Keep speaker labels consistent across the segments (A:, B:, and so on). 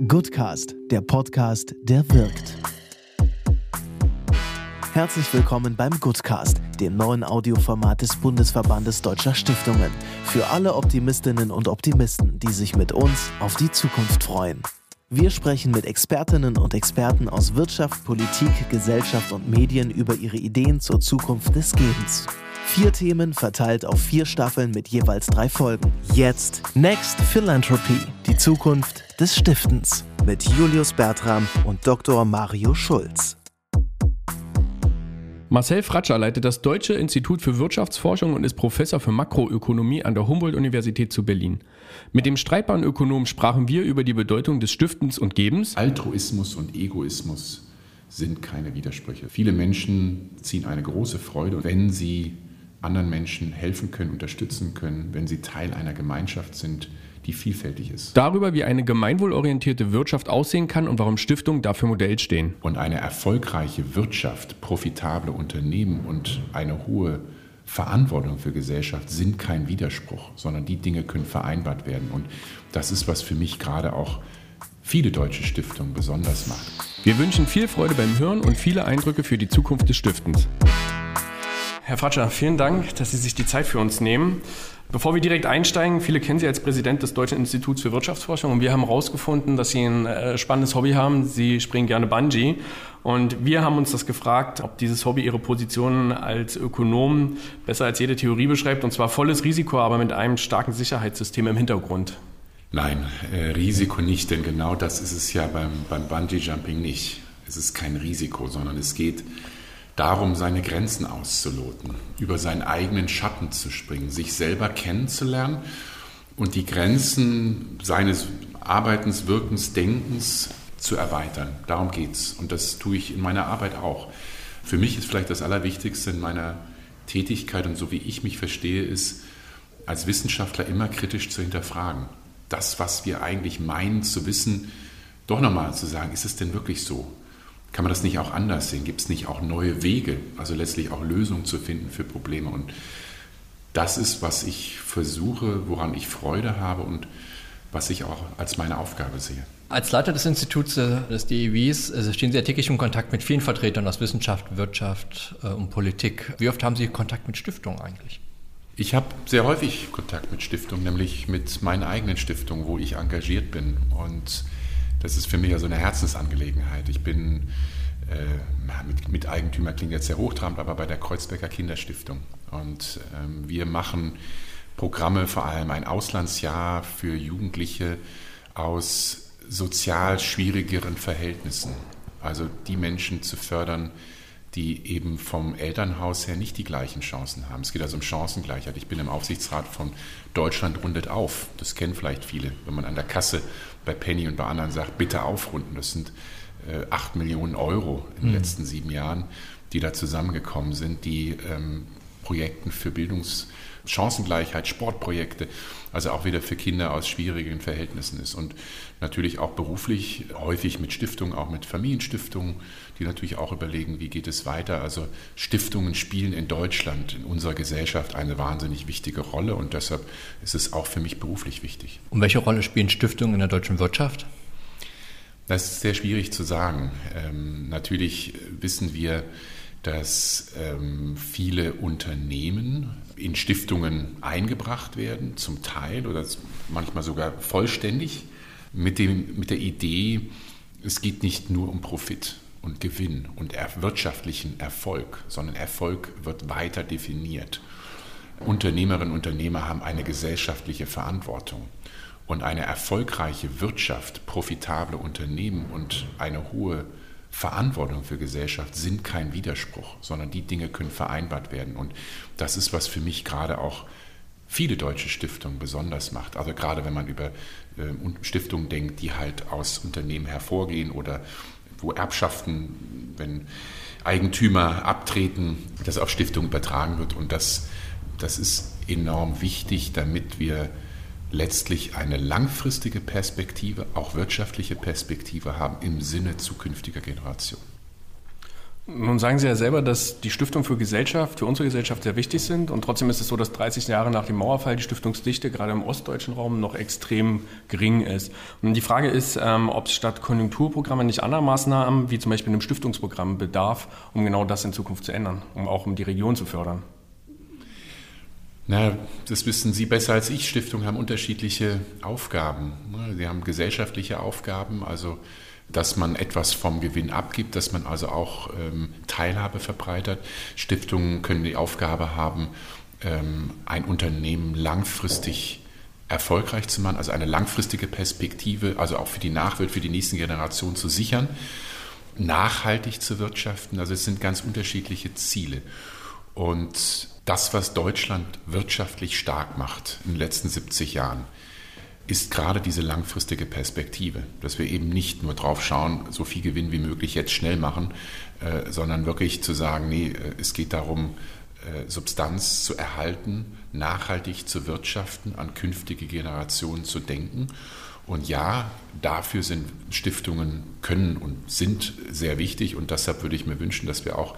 A: Goodcast, der Podcast, der wirkt. Herzlich willkommen beim Goodcast, dem neuen Audioformat des Bundesverbandes Deutscher Stiftungen. Für alle Optimistinnen und Optimisten, die sich mit uns auf die Zukunft freuen. Wir sprechen mit Expertinnen und Experten aus Wirtschaft, Politik, Gesellschaft und Medien über ihre Ideen zur Zukunft des Gebens. Vier Themen verteilt auf vier Staffeln mit jeweils drei Folgen. Jetzt Next Philanthropy, die Zukunft des Stiftens mit Julius Bertram und Dr. Mario Schulz.
B: Marcel Fratscher leitet das Deutsche Institut für Wirtschaftsforschung und ist Professor für Makroökonomie an der Humboldt-Universität zu Berlin. Mit dem streitbaren Ökonomen sprachen wir über die Bedeutung des Stiftens und Gebens.
C: Altruismus und Egoismus sind keine Widersprüche. Viele Menschen ziehen eine große Freude, wenn sie anderen Menschen helfen können, unterstützen können, wenn sie Teil einer Gemeinschaft sind, die vielfältig ist.
B: Darüber, wie eine gemeinwohlorientierte Wirtschaft aussehen kann und warum Stiftungen dafür Modell stehen.
C: Und eine erfolgreiche Wirtschaft, profitable Unternehmen und eine hohe Verantwortung für Gesellschaft sind kein Widerspruch, sondern die Dinge können vereinbart werden. Und das ist, was für mich gerade auch viele deutsche Stiftungen besonders macht.
B: Wir wünschen viel Freude beim Hören und viele Eindrücke für die Zukunft des Stiftens. Herr Fratscher, vielen Dank, dass Sie sich die Zeit für uns nehmen. Bevor wir direkt einsteigen, viele kennen Sie als Präsident des Deutschen Instituts für Wirtschaftsforschung und wir haben herausgefunden, dass Sie ein äh, spannendes Hobby haben. Sie springen gerne Bungee und wir haben uns das gefragt, ob dieses Hobby Ihre Position als Ökonom besser als jede Theorie beschreibt und zwar volles Risiko, aber mit einem starken Sicherheitssystem im Hintergrund.
C: Nein, äh, Risiko nicht, denn genau das ist es ja beim, beim Bungee-Jumping nicht. Es ist kein Risiko, sondern es geht darum, seine Grenzen auszuloten, über seinen eigenen Schatten zu springen, sich selber kennenzulernen und die Grenzen seines Arbeitens, Wirkens, Denkens zu erweitern. Darum geht es. Und das tue ich in meiner Arbeit auch. Für mich ist vielleicht das Allerwichtigste in meiner Tätigkeit und so wie ich mich verstehe, ist, als Wissenschaftler immer kritisch zu hinterfragen. Das, was wir eigentlich meinen zu wissen, doch nochmal zu sagen, ist es denn wirklich so? Kann man das nicht auch anders sehen? Gibt es nicht auch neue Wege, also letztlich auch Lösungen zu finden für Probleme? Und das ist, was ich versuche, woran ich Freude habe und was ich auch als meine Aufgabe sehe.
D: Als Leiter des Instituts äh, des DEWs äh, stehen Sie ja täglich in Kontakt mit vielen Vertretern aus Wissenschaft, Wirtschaft äh, und Politik. Wie oft haben Sie Kontakt mit Stiftungen eigentlich?
C: Ich habe sehr häufig Kontakt mit Stiftungen, nämlich mit meiner eigenen Stiftung, wo ich engagiert bin. Und das ist für mich ja so eine Herzensangelegenheit. Ich bin äh, mit, Miteigentümer klingt jetzt sehr hochtrabend, aber bei der Kreuzberger Kinderstiftung. Und ähm, wir machen Programme, vor allem ein Auslandsjahr für Jugendliche aus sozial schwierigeren Verhältnissen. Also die Menschen zu fördern, die eben vom Elternhaus her nicht die gleichen Chancen haben. Es geht also um Chancengleichheit. Ich bin im Aufsichtsrat von Deutschland rundet auf. Das kennen vielleicht viele. Wenn man an der Kasse bei Penny und bei anderen sagt, bitte aufrunden. Das sind äh, 8 Millionen Euro in den mhm. letzten sieben Jahren, die da zusammengekommen sind, die ähm, Projekten für Bildungschancengleichheit, Sportprojekte, also auch wieder für Kinder aus schwierigen Verhältnissen ist. Und natürlich auch beruflich, häufig mit Stiftungen, auch mit Familienstiftungen, die natürlich auch überlegen, wie geht es weiter. Also Stiftungen spielen in Deutschland, in unserer Gesellschaft eine wahnsinnig wichtige Rolle und deshalb ist es auch für mich beruflich wichtig.
D: Und welche Rolle spielen Stiftungen in der deutschen Wirtschaft?
C: Das ist sehr schwierig zu sagen. Ähm, natürlich wissen wir, dass ähm, viele Unternehmen in Stiftungen eingebracht werden, zum Teil oder manchmal sogar vollständig, mit, dem, mit der Idee, es geht nicht nur um Profit und Gewinn und er wirtschaftlichen Erfolg, sondern Erfolg wird weiter definiert. Unternehmerinnen und Unternehmer haben eine gesellschaftliche Verantwortung. Und eine erfolgreiche Wirtschaft, profitable Unternehmen und eine hohe Verantwortung für Gesellschaft sind kein Widerspruch, sondern die Dinge können vereinbart werden. Und das ist, was für mich gerade auch viele deutsche Stiftungen besonders macht. Also gerade wenn man über äh, Stiftungen denkt, die halt aus Unternehmen hervorgehen oder wo Erbschaften, wenn Eigentümer abtreten, das auf Stiftungen übertragen wird. Und das, das ist enorm wichtig, damit wir letztlich eine langfristige Perspektive, auch wirtschaftliche Perspektive haben im Sinne zukünftiger Generationen.
B: Nun sagen Sie ja selber, dass die Stiftung für Gesellschaft, für unsere Gesellschaft sehr wichtig sind. Und trotzdem ist es so, dass 30 Jahre nach dem Mauerfall die Stiftungsdichte gerade im ostdeutschen Raum noch extrem gering ist. Und die Frage ist, ähm, ob es statt Konjunkturprogramme nicht andere Maßnahmen, wie zum Beispiel einem Stiftungsprogramm, bedarf, um genau das in Zukunft zu ändern, um auch um die Region zu fördern.
C: Na, das wissen Sie besser als ich. Stiftungen haben unterschiedliche Aufgaben. Sie haben gesellschaftliche Aufgaben, also dass man etwas vom Gewinn abgibt, dass man also auch ähm, Teilhabe verbreitert. Stiftungen können die Aufgabe haben, ähm, ein Unternehmen langfristig erfolgreich zu machen, also eine langfristige Perspektive, also auch für die Nachwelt, für die nächsten Generationen zu sichern, nachhaltig zu wirtschaften. Also es sind ganz unterschiedliche Ziele. Und das, was Deutschland wirtschaftlich stark macht in den letzten 70 Jahren, ist gerade diese langfristige Perspektive, dass wir eben nicht nur drauf schauen, so viel Gewinn wie möglich jetzt schnell machen, äh, sondern wirklich zu sagen, nee, äh, es geht darum, äh, Substanz zu erhalten, nachhaltig zu wirtschaften, an künftige Generationen zu denken. Und ja, dafür sind Stiftungen können und sind sehr wichtig und deshalb würde ich mir wünschen, dass wir auch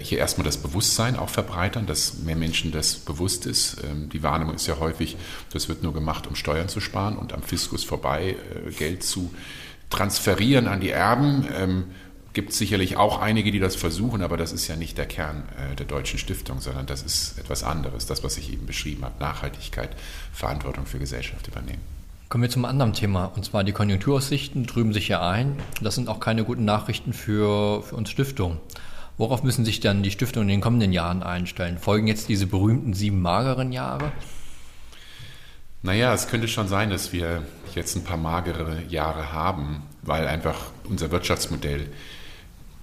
C: hier erstmal das Bewusstsein auch verbreitern, dass mehr Menschen das bewusst ist. Ähm, die Wahrnehmung ist ja häufig, das wird nur gemacht, um Steuern zu sparen und am Fiskus vorbei äh, Geld zu transferieren an die Erben. Ähm, gibt sicherlich auch einige, die das versuchen, aber das ist ja nicht der Kern äh, der deutschen Stiftung, sondern das ist etwas anderes, das, was ich eben beschrieben habe, Nachhaltigkeit, Verantwortung für Gesellschaft übernehmen.
D: Kommen wir zum anderen Thema, und zwar die Konjunkturaussichten trüben sich ja ein. Das sind auch keine guten Nachrichten für, für uns Stiftungen. Worauf müssen sich dann die Stiftungen in den kommenden Jahren einstellen? Folgen jetzt diese berühmten sieben mageren Jahre?
C: Naja, es könnte schon sein, dass wir jetzt ein paar magere Jahre haben, weil einfach unser Wirtschaftsmodell,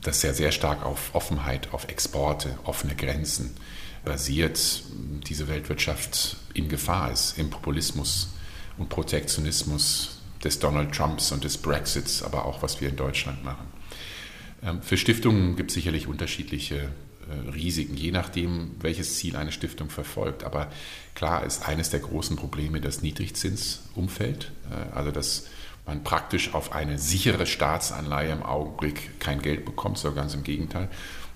C: das ja sehr stark auf Offenheit, auf Exporte, offene Grenzen basiert, diese Weltwirtschaft in Gefahr ist, im Populismus und Protektionismus des Donald Trumps und des Brexits, aber auch was wir in Deutschland machen. Ähm, für Stiftungen gibt es sicherlich unterschiedliche äh, Risiken, je nachdem, welches Ziel eine Stiftung verfolgt. Aber klar ist eines der großen Probleme das Niedrigzinsumfeld, äh, also dass man praktisch auf eine sichere Staatsanleihe im Augenblick kein Geld bekommt, sondern ganz im Gegenteil.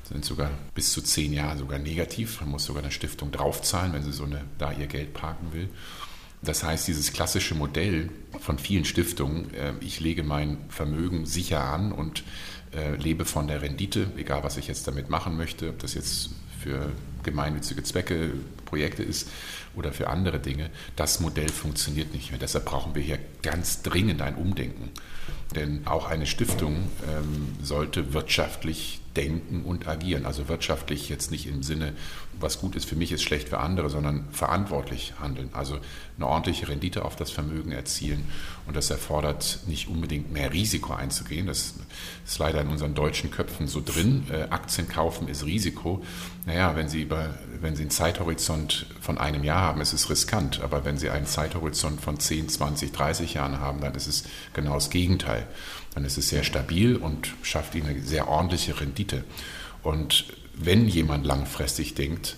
C: Sind sogar bis zu zehn Jahre sogar negativ. Man muss sogar eine Stiftung draufzahlen, wenn sie so eine, da ihr Geld parken will. Das heißt, dieses klassische Modell von vielen Stiftungen, äh, ich lege mein Vermögen sicher an und lebe von der Rendite, egal was ich jetzt damit machen möchte, ob das jetzt für gemeinnützige Zwecke, Projekte ist oder für andere Dinge. Das Modell funktioniert nicht mehr. Deshalb brauchen wir hier ganz dringend ein Umdenken. Denn auch eine Stiftung ähm, sollte wirtschaftlich denken und agieren. Also wirtschaftlich jetzt nicht im Sinne, was gut ist für mich, ist schlecht für andere, sondern verantwortlich handeln. Also eine ordentliche Rendite auf das Vermögen erzielen. Und das erfordert nicht unbedingt mehr Risiko einzugehen. Das ist leider in unseren deutschen Köpfen so drin. Äh, Aktien kaufen ist Risiko. Naja, wenn Sie, über, wenn Sie einen Zeithorizont von einem Jahr haben, ist es riskant. Aber wenn Sie einen Zeithorizont von 10, 20, 30 Jahren haben, dann ist es genau das Gegenteil dann ist es sehr stabil und schafft ihnen eine sehr ordentliche Rendite. Und wenn jemand langfristig denkt,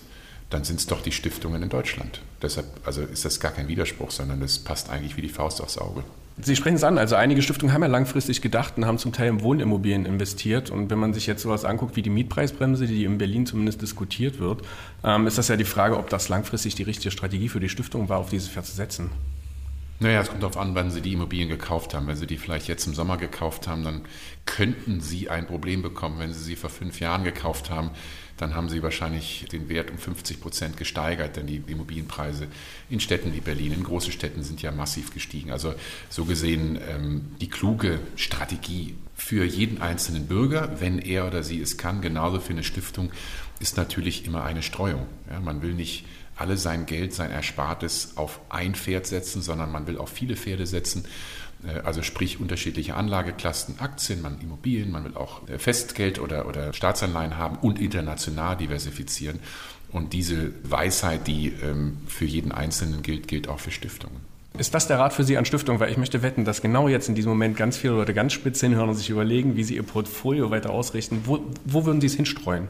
C: dann sind es doch die Stiftungen in Deutschland. Deshalb also ist das gar kein Widerspruch, sondern das passt eigentlich wie die Faust aufs Auge.
B: Sie sprechen es an, also einige Stiftungen haben ja langfristig gedacht und haben zum Teil in Wohnimmobilien investiert. Und wenn man sich jetzt sowas anguckt wie die Mietpreisbremse, die in Berlin zumindest diskutiert wird, ähm, ist das ja die Frage, ob das langfristig die richtige Strategie für die Stiftung war, auf dieses Pferd zu setzen.
C: Naja, es kommt darauf an, wann Sie die Immobilien gekauft haben. Wenn Sie die vielleicht jetzt im Sommer gekauft haben, dann könnten Sie ein Problem bekommen. Wenn Sie sie vor fünf Jahren gekauft haben, dann haben Sie wahrscheinlich den Wert um 50 Prozent gesteigert, denn die Immobilienpreise in Städten wie Berlin, in großen Städten sind ja massiv gestiegen. Also so gesehen ähm, die kluge Strategie für jeden einzelnen Bürger, wenn er oder sie es kann, genauso für eine Stiftung, ist natürlich immer eine Streuung. Ja, man will nicht alle sein Geld, sein Erspartes auf ein Pferd setzen, sondern man will auf viele Pferde setzen. Äh, also sprich unterschiedliche Anlageklassen, Aktien, man Immobilien, man will auch äh, Festgeld oder, oder Staatsanleihen haben und international diversifizieren. Und diese Weisheit, die ähm, für jeden Einzelnen gilt, gilt auch für Stiftungen.
B: Ist das der Rat für Sie an Stiftungen? Weil ich möchte wetten, dass genau jetzt in diesem Moment ganz viele Leute ganz spitz hinhören und sich überlegen, wie sie ihr Portfolio weiter ausrichten. Wo, wo würden Sie es hinstreuen?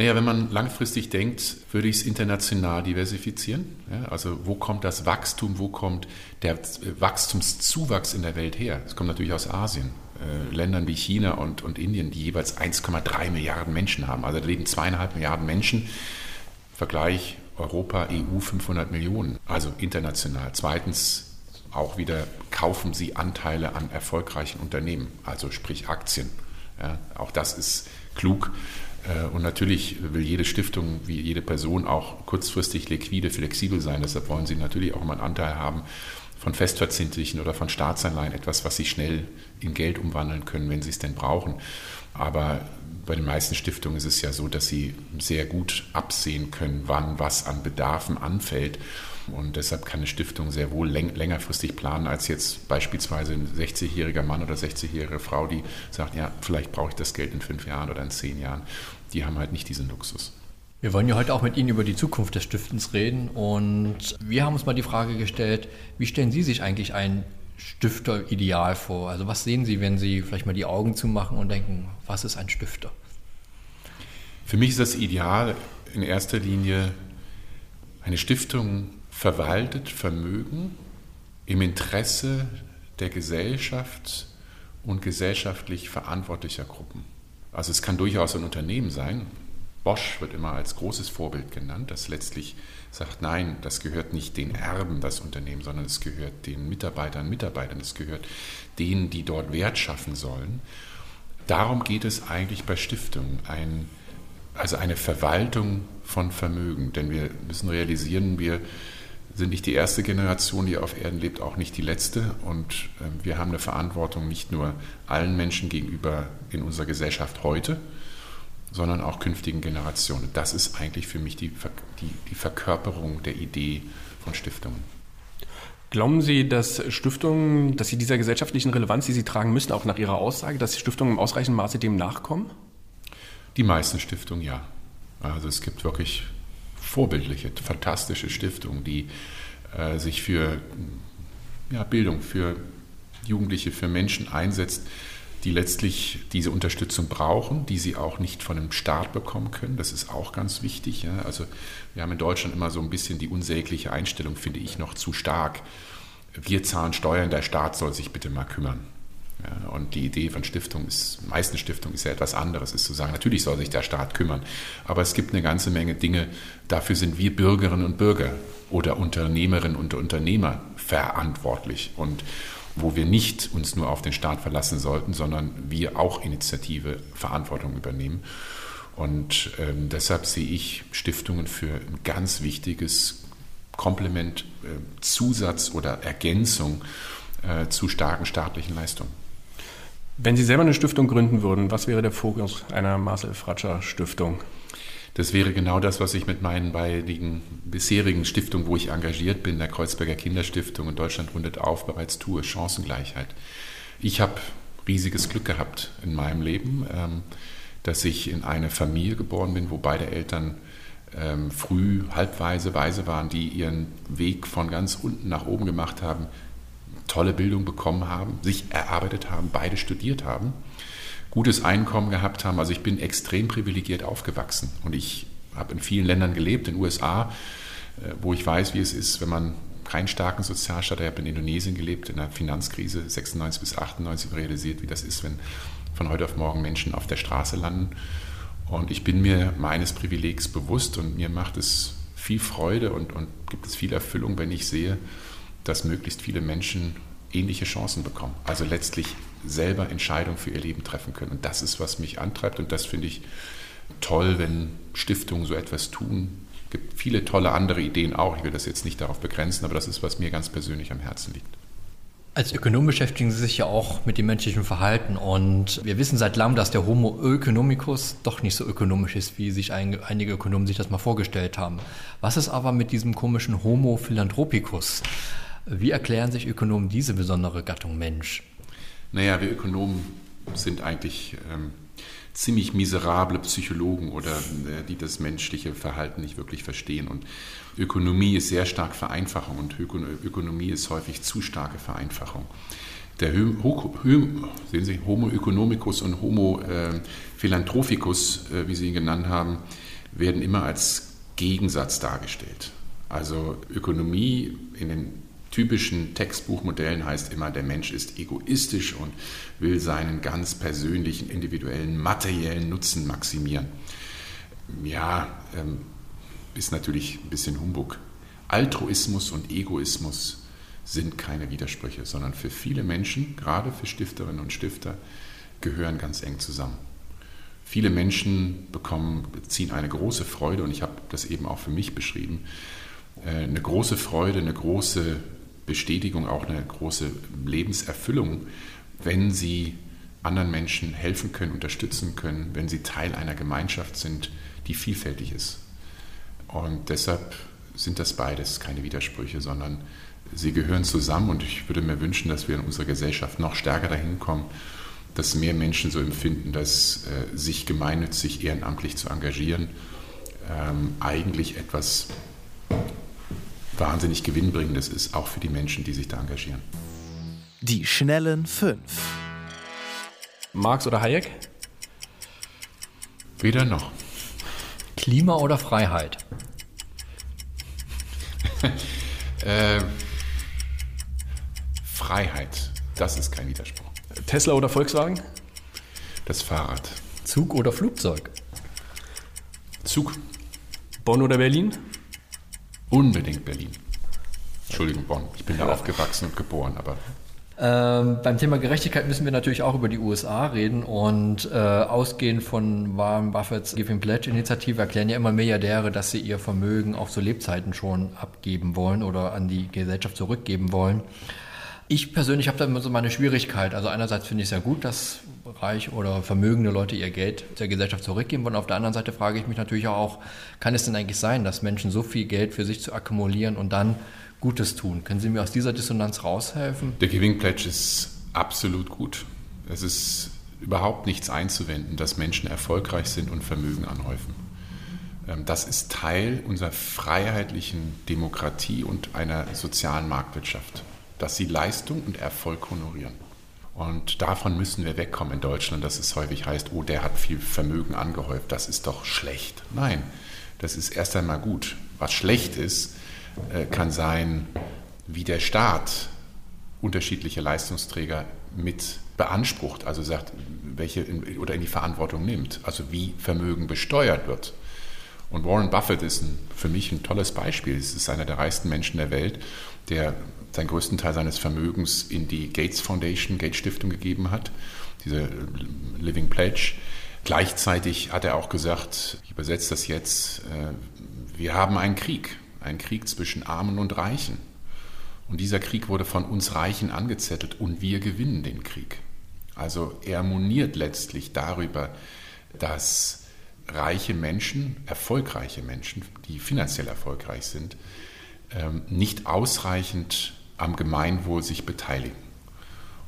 C: Naja, wenn man langfristig denkt, würde ich es international diversifizieren. Ja, also wo kommt das Wachstum, wo kommt der Wachstumszuwachs in der Welt her? Es kommt natürlich aus Asien. Äh, Ländern wie China und, und Indien, die jeweils 1,3 Milliarden Menschen haben. Also da leben zweieinhalb Milliarden Menschen. Vergleich Europa, EU 500 Millionen, also international. Zweitens auch wieder kaufen sie Anteile an erfolgreichen Unternehmen, also sprich Aktien. Ja, auch das ist klug. Äh, und natürlich will jede Stiftung wie jede Person auch kurzfristig liquide, flexibel sein. Deshalb wollen sie natürlich auch immer einen Anteil haben von festverzinslichen oder von Staatsanleihen, etwas, was sie schnell in Geld umwandeln können, wenn sie es denn brauchen. Aber bei den meisten Stiftungen ist es ja so, dass sie sehr gut absehen können, wann was an Bedarfen anfällt. Und deshalb kann eine Stiftung sehr wohl längerfristig planen als jetzt beispielsweise ein 60-jähriger Mann oder 60-jährige Frau, die sagt, ja, vielleicht brauche ich das Geld in fünf Jahren oder in zehn Jahren. Die haben halt nicht diesen Luxus.
D: Wir wollen ja heute auch mit Ihnen über die Zukunft des Stiftens reden und wir haben uns mal die Frage gestellt, wie stellen Sie sich eigentlich ein Stifter-Ideal vor? Also was sehen Sie, wenn Sie vielleicht mal die Augen zumachen und denken, was ist ein Stifter?
C: Für mich ist das Ideal in erster Linie eine Stiftung verwaltet Vermögen im Interesse der Gesellschaft und gesellschaftlich verantwortlicher Gruppen. Also es kann durchaus ein Unternehmen sein. Bosch wird immer als großes Vorbild genannt, das letztlich sagt, nein, das gehört nicht den Erben, das Unternehmen, sondern es gehört den Mitarbeitern, Mitarbeitern, es gehört denen, die dort Wert schaffen sollen. Darum geht es eigentlich bei Stiftungen, ein, also eine Verwaltung von Vermögen. Denn wir müssen realisieren, wir sind nicht die erste Generation, die auf Erden lebt, auch nicht die letzte. Und ähm, wir haben eine Verantwortung nicht nur allen Menschen gegenüber in unserer Gesellschaft heute, sondern auch künftigen Generationen. Das ist eigentlich für mich die, die, die Verkörperung der Idee von Stiftungen.
B: Glauben Sie, dass Stiftungen, dass sie dieser gesellschaftlichen Relevanz, die sie tragen müssen, auch nach Ihrer Aussage, dass Stiftungen im ausreichenden Maße dem nachkommen?
C: Die meisten Stiftungen ja. Also es gibt wirklich vorbildliche, fantastische Stiftungen, die äh, sich für ja, Bildung, für Jugendliche, für Menschen einsetzt, die letztlich diese Unterstützung brauchen, die sie auch nicht von dem Staat bekommen können. Das ist auch ganz wichtig. Ja. Also wir haben in Deutschland immer so ein bisschen die unsägliche Einstellung, finde ich, noch zu stark. Wir zahlen Steuern, der Staat soll sich bitte mal kümmern. Ja, und die Idee von Stiftung ist, meisten Stiftungen ist ja etwas anderes, ist zu sagen, natürlich soll sich der Staat kümmern, aber es gibt eine ganze Menge Dinge, dafür sind wir Bürgerinnen und Bürger oder Unternehmerinnen und Unternehmer verantwortlich und wo wir nicht uns nur auf den Staat verlassen sollten, sondern wir auch Initiative, Verantwortung übernehmen. Und ähm, deshalb sehe ich Stiftungen für ein ganz wichtiges Komplement, äh, Zusatz oder Ergänzung äh, zu starken staatlichen Leistungen.
B: Wenn Sie selber eine Stiftung gründen würden, was wäre der Fokus einer Marcel Fratscher Stiftung?
C: Das wäre genau das, was ich mit meinen beiden bisherigen Stiftungen, wo ich engagiert bin, der Kreuzberger Kinderstiftung und Deutschland rundet auf, bereits tue, Chancengleichheit. Ich habe riesiges Glück gehabt in meinem Leben, ähm, dass ich in eine Familie geboren bin, wo beide Eltern ähm, früh halbweise weise waren, die ihren Weg von ganz unten nach oben gemacht haben, tolle Bildung bekommen haben, sich erarbeitet haben, beide studiert haben, gutes Einkommen gehabt haben. Also ich bin extrem privilegiert aufgewachsen und ich habe in vielen Ländern gelebt, in den USA, äh, wo ich weiß, wie es ist, wenn man keinen starken Sozialstaat, hat. ich habe in Indonesien gelebt, in der Finanzkrise 96 bis 98 realisiert, wie das ist, wenn von heute auf morgen Menschen auf der Straße landen. Und ich bin mir meines Privilegs bewusst und mir macht es viel Freude und, und gibt es viel Erfüllung, wenn ich sehe, dass möglichst viele Menschen ähnliche Chancen bekommen. Also letztlich selber Entscheidungen für ihr Leben treffen können. Und das ist, was mich antreibt. Und das finde ich toll, wenn Stiftungen so etwas tun. Es gibt viele tolle andere Ideen auch. Ich will das jetzt nicht darauf begrenzen, aber das ist, was mir ganz persönlich am Herzen liegt.
D: Als Ökonom beschäftigen Sie sich ja auch mit dem menschlichen Verhalten und wir wissen seit langem, dass der Homo economicus doch nicht so ökonomisch ist, wie sich einige Ökonomen sich das mal vorgestellt haben. Was ist aber mit diesem komischen Homo philanthropicus? Wie erklären sich Ökonomen diese besondere Gattung Mensch?
C: Naja, wir Ökonomen sind eigentlich ähm, ziemlich miserable Psychologen oder äh, die das menschliche Verhalten nicht wirklich verstehen. Und Ökonomie ist sehr stark Vereinfachung und Ökonomie ist häufig zu starke Vereinfachung. Der sehen Sie, Homo economicus und Homo äh, philanthropicus, äh, wie Sie ihn genannt haben, werden immer als Gegensatz dargestellt. Also Ökonomie in den typischen Textbuchmodellen heißt immer, der Mensch ist egoistisch und will seinen ganz persönlichen, individuellen, materiellen Nutzen maximieren. Ja, ähm, ist natürlich ein bisschen Humbug. Altruismus und Egoismus sind keine Widersprüche, sondern für viele Menschen, gerade für Stifterinnen und Stifter, gehören ganz eng zusammen. Viele Menschen bekommen, ziehen eine große Freude, und ich habe das eben auch für mich beschrieben, äh, eine große Freude, eine große Bestätigung, auch eine große Lebenserfüllung, wenn sie anderen Menschen helfen können, unterstützen können, wenn sie Teil einer Gemeinschaft sind, die vielfältig ist. Und deshalb sind das beides keine Widersprüche, sondern sie gehören zusammen und ich würde mir wünschen, dass wir in unserer Gesellschaft noch stärker dahin kommen, dass mehr Menschen so empfinden, dass äh, sich gemeinnützig ehrenamtlich zu engagieren ähm, eigentlich etwas wahnsinnig Gewinnbringendes ist, auch für die Menschen, die sich da engagieren.
A: Die schnellen fünf.
B: Marx oder Hayek?
C: Weder noch.
D: Klima oder Freiheit?
C: äh, Freiheit, das ist kein Widerspruch.
B: Tesla oder Volkswagen?
C: Das Fahrrad.
D: Zug oder Flugzeug?
C: Zug.
B: Bonn oder Berlin?
C: Unbedingt Berlin. Entschuldigung, Bonn. Ich bin da aufgewachsen und geboren, aber.
D: Ähm, beim Thema Gerechtigkeit müssen wir natürlich auch über die USA reden und äh, ausgehend von Warren Buffetts Giving Pledge Initiative erklären ja immer Milliardäre, dass sie ihr Vermögen auch zu Lebzeiten schon abgeben wollen oder an die Gesellschaft zurückgeben wollen. Ich persönlich habe da immer so meine Schwierigkeit. Also einerseits finde ich es ja gut, dass reich oder vermögende Leute ihr Geld der Gesellschaft zurückgeben wollen. Auf der anderen Seite frage ich mich natürlich auch, kann es denn eigentlich sein, dass Menschen so viel Geld für sich zu akkumulieren und dann Gutes tun? Können Sie mir aus dieser Dissonanz raushelfen?
C: Der Giving Pledge ist absolut gut. Es ist überhaupt nichts einzuwenden, dass Menschen erfolgreich sind und Vermögen anhäufen. Ähm, das ist Teil unserer freiheitlichen Demokratie und einer sozialen Marktwirtschaft dass sie Leistung und Erfolg honorieren. Und davon müssen wir wegkommen in Deutschland, dass es häufig heißt, oh, der hat viel Vermögen angehäuft, das ist doch schlecht. Nein, das ist erst einmal gut. Was schlecht ist, äh, kann sein, wie der Staat unterschiedliche Leistungsträger mit beansprucht, also sagt, welche in, oder in die Verantwortung nimmt, also wie Vermögen besteuert wird. Und Warren Buffett ist ein, für mich ein tolles Beispiel. Es ist einer der reichsten Menschen der Welt, der seinen größten Teil seines Vermögens in die Gates Foundation, Gates Stiftung gegeben hat, diese Living Pledge. Gleichzeitig hat er auch gesagt, ich übersetze das jetzt, äh, wir haben einen Krieg, einen Krieg zwischen Armen und Reichen. Und dieser Krieg wurde von uns Reichen angezettelt und wir gewinnen den Krieg. Also er moniert letztlich darüber, dass reiche Menschen, erfolgreiche Menschen, die finanziell erfolgreich sind, ähm, nicht ausreichend am Gemeinwohl sich beteiligen.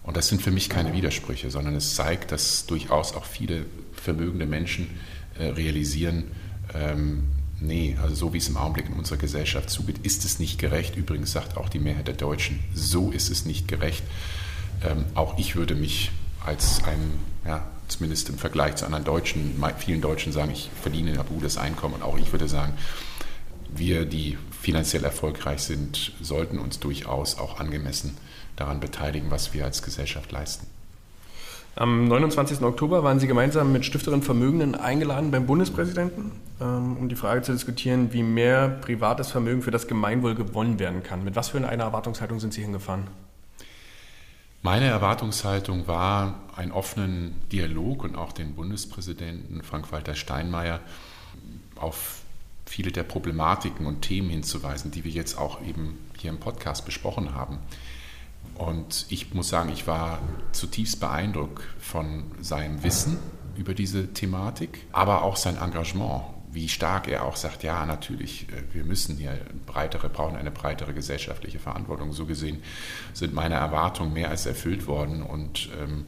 C: Und das sind für mich keine Widersprüche, sondern es zeigt, dass durchaus auch viele vermögende Menschen äh, realisieren, ähm, nee, also so wie es im Augenblick in unserer Gesellschaft zugeht, ist es nicht gerecht. Übrigens sagt auch die Mehrheit der Deutschen, so ist es nicht gerecht. Ähm, auch ich würde mich als ein, ja, zumindest im Vergleich zu anderen Deutschen, vielen Deutschen sagen, ich verdiene ein gutes Einkommen und auch ich würde sagen, wir, die finanziell erfolgreich sind, sollten uns durchaus auch angemessen daran beteiligen, was wir als Gesellschaft leisten.
B: Am 29. Oktober waren Sie gemeinsam mit Stifterin Vermögenden eingeladen beim Bundespräsidenten, ähm, um die Frage zu diskutieren, wie mehr privates Vermögen für das Gemeinwohl gewonnen werden kann. Mit was für einer Erwartungshaltung sind Sie hingefahren?
C: Meine Erwartungshaltung war, einen offenen Dialog und auch den Bundespräsidenten Frank-Walter Steinmeier auf viele der Problematiken und Themen hinzuweisen, die wir jetzt auch eben hier im Podcast besprochen haben. Und ich muss sagen, ich war zutiefst beeindruckt von seinem Wissen über diese Thematik, aber auch sein Engagement, wie stark er auch sagt, ja, natürlich, äh, wir müssen hier breitere, brauchen eine breitere gesellschaftliche Verantwortung. So gesehen sind meine Erwartungen mehr als erfüllt worden und ähm,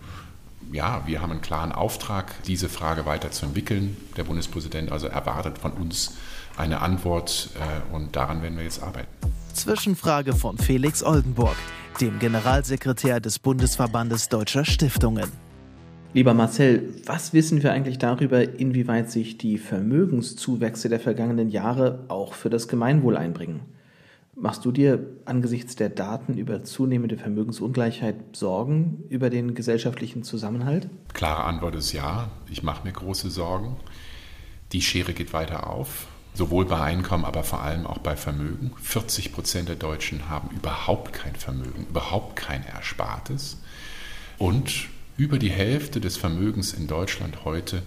C: ja, wir haben einen klaren Auftrag, diese Frage weiterzuentwickeln. Der Bundespräsident also erwartet von uns eine Antwort äh, und daran werden wir jetzt arbeiten.
A: Zwischenfrage von Felix Oldenburg, dem Generalsekretär des Bundesverbandes Deutscher Stiftungen.
E: Lieber Marcel, was wissen wir eigentlich darüber, inwieweit sich die Vermögenszuwächse der vergangenen Jahre auch für das Gemeinwohl einbringen? Machst du dir angesichts der Daten über zunehmende Vermögensungleichheit Sorgen über den gesellschaftlichen Zusammenhalt?
C: Klare Antwort ist ja. Ich mache mir große Sorgen. Die Schere geht weiter auf, sowohl bei Einkommen, aber vor allem auch bei Vermögen. 40 Prozent der Deutschen haben überhaupt kein Vermögen, überhaupt kein Erspartes. Und über die Hälfte des Vermögens in Deutschland heute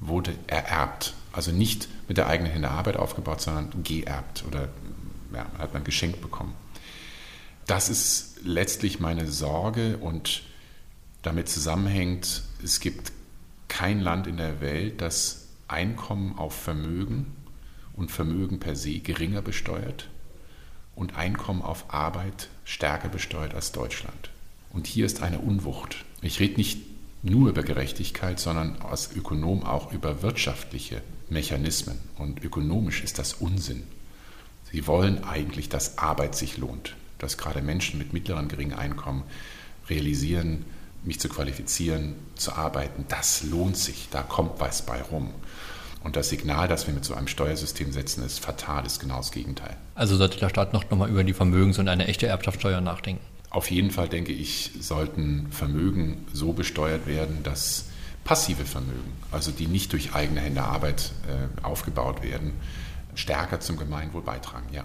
C: wurde ererbt. Also nicht mit der eigenen Hände Arbeit aufgebaut, sondern geerbt oder ja, hat man geschenkt bekommen. Das ist letztlich meine Sorge und damit zusammenhängt, es gibt kein Land in der Welt, das Einkommen auf Vermögen und Vermögen per se geringer besteuert und Einkommen auf Arbeit stärker besteuert als Deutschland. Und hier ist eine Unwucht. Ich rede nicht nur über Gerechtigkeit, sondern als Ökonom auch über wirtschaftliche Mechanismen. Und ökonomisch ist das Unsinn. Sie wollen eigentlich, dass Arbeit sich lohnt, dass gerade Menschen mit mittleren, geringen Einkommen realisieren, mich zu qualifizieren, zu arbeiten, das lohnt sich, da kommt was bei rum. Und das Signal, das wir mit so einem Steuersystem setzen, ist fatal, ist genau das Gegenteil.
D: Also sollte der Staat noch mal über die Vermögens- und eine echte Erbschaftssteuer nachdenken?
C: Auf jeden Fall denke ich, sollten Vermögen so besteuert werden, dass passive Vermögen, also die nicht durch eigene Hände Arbeit äh, aufgebaut werden, stärker zum Gemeinwohl beitragen, ja.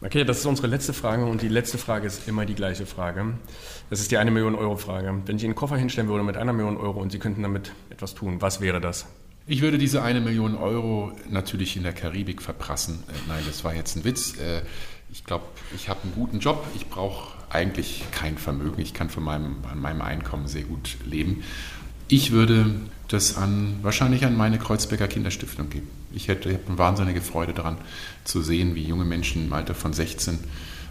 B: Okay, das ist unsere letzte Frage und die letzte Frage ist immer die gleiche Frage. Das ist die eine Million Euro Frage. Wenn ich Ihnen einen Koffer hinstellen würde mit einer Million Euro und Sie könnten damit etwas tun, was wäre das?
C: Ich würde diese eine Million Euro natürlich in der Karibik verprassen. Äh, nein, das war jetzt ein Witz. Äh, ich glaube, ich habe einen guten Job. Ich brauche eigentlich kein Vermögen. Ich kann von meinem, an meinem Einkommen sehr gut leben. Ich würde das an, wahrscheinlich an meine Kreuzberger Kinderstiftung geben. Ich hätte, ich eine wahnsinnige Freude daran zu sehen, wie junge Menschen im Alter von 16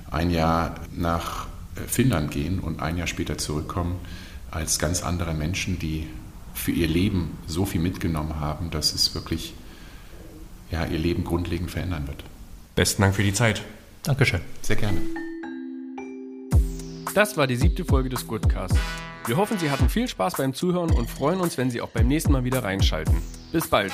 C: ein Jahr nach äh, Finnland gehen und ein Jahr später zurückkommen als ganz andere Menschen, die für ihr Leben so viel mitgenommen haben, dass es wirklich ja, ihr Leben grundlegend verändern wird.
B: Besten Dank für die Zeit.
D: Dankeschön.
C: Sehr gerne.
B: Das war die siebte Folge des Goodcast. Wir hoffen, Sie hatten viel Spaß beim Zuhören und freuen uns, wenn Sie auch beim nächsten Mal wieder reinschalten. Bis bald.